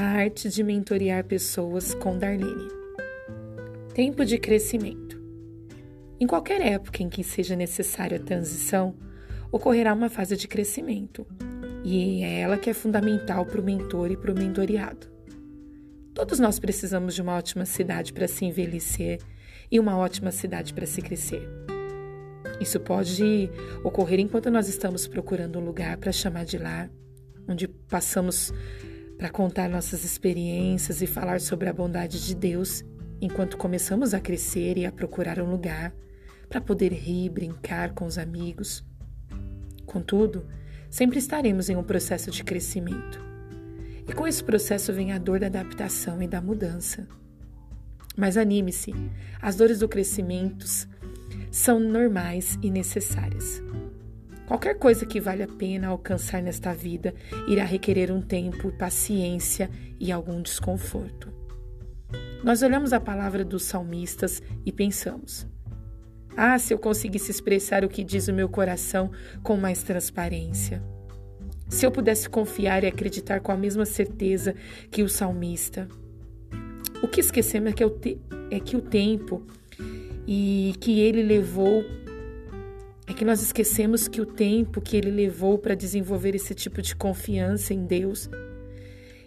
arte de mentorear pessoas com Darlene. Tempo de crescimento. Em qualquer época em que seja necessária a transição, ocorrerá uma fase de crescimento, e é ela que é fundamental para o mentor e para o mentoriado. Todos nós precisamos de uma ótima cidade para se envelhecer e uma ótima cidade para se crescer. Isso pode ocorrer enquanto nós estamos procurando um lugar para chamar de lar, onde passamos para contar nossas experiências e falar sobre a bondade de Deus, enquanto começamos a crescer e a procurar um lugar para poder rir, brincar com os amigos. Contudo, sempre estaremos em um processo de crescimento. E com esse processo vem a dor da adaptação e da mudança. Mas anime-se, as dores do crescimento são normais e necessárias. Qualquer coisa que vale a pena alcançar nesta vida irá requerer um tempo, paciência e algum desconforto. Nós olhamos a palavra dos salmistas e pensamos: Ah, se eu conseguisse expressar o que diz o meu coração com mais transparência. Se eu pudesse confiar e acreditar com a mesma certeza que o salmista. O que esquecemos é que, é que o tempo e que ele levou é que nós esquecemos que o tempo que ele levou para desenvolver esse tipo de confiança em Deus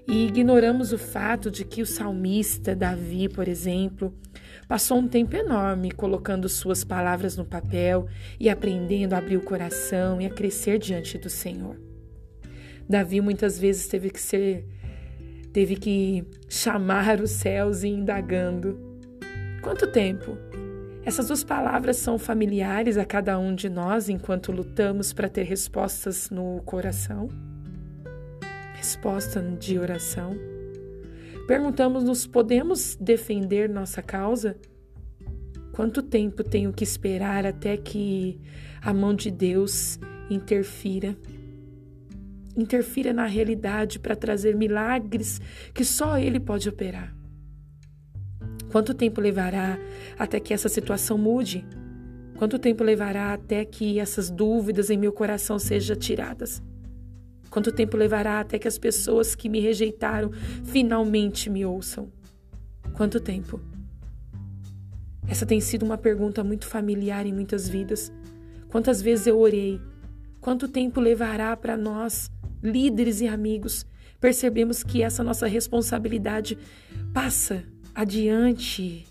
e ignoramos o fato de que o salmista Davi, por exemplo, passou um tempo enorme colocando suas palavras no papel e aprendendo a abrir o coração e a crescer diante do Senhor. Davi muitas vezes teve que ser teve que chamar os céus e indagando. Quanto tempo? Essas duas palavras são familiares a cada um de nós enquanto lutamos para ter respostas no coração? Resposta de oração? Perguntamos-nos: podemos defender nossa causa? Quanto tempo tenho que esperar até que a mão de Deus interfira? Interfira na realidade para trazer milagres que só Ele pode operar. Quanto tempo levará até que essa situação mude? Quanto tempo levará até que essas dúvidas em meu coração sejam tiradas? Quanto tempo levará até que as pessoas que me rejeitaram finalmente me ouçam? Quanto tempo? Essa tem sido uma pergunta muito familiar em muitas vidas. Quantas vezes eu orei? Quanto tempo levará para nós, líderes e amigos, percebemos que essa nossa responsabilidade passa adiante.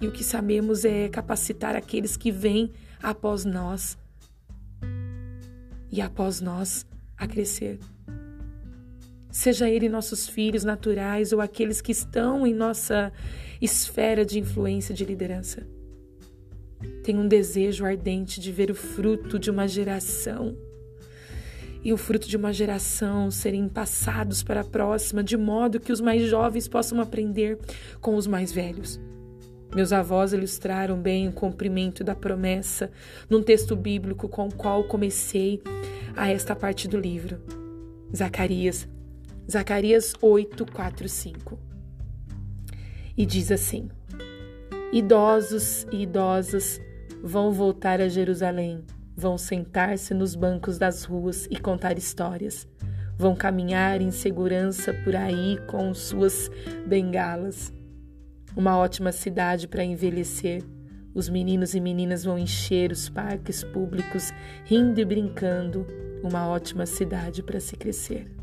E o que sabemos é capacitar aqueles que vêm após nós e após nós a crescer. Seja ele nossos filhos naturais ou aqueles que estão em nossa esfera de influência de liderança. Tenho um desejo ardente de ver o fruto de uma geração e o fruto de uma geração serem passados para a próxima, de modo que os mais jovens possam aprender com os mais velhos. Meus avós ilustraram bem o cumprimento da promessa num texto bíblico com o qual comecei a esta parte do livro. Zacarias, Zacarias 8, 4, 5. E diz assim: Idosos e idosas vão voltar a Jerusalém Vão sentar-se nos bancos das ruas e contar histórias. Vão caminhar em segurança por aí com suas bengalas. Uma ótima cidade para envelhecer. Os meninos e meninas vão encher os parques públicos, rindo e brincando. Uma ótima cidade para se crescer.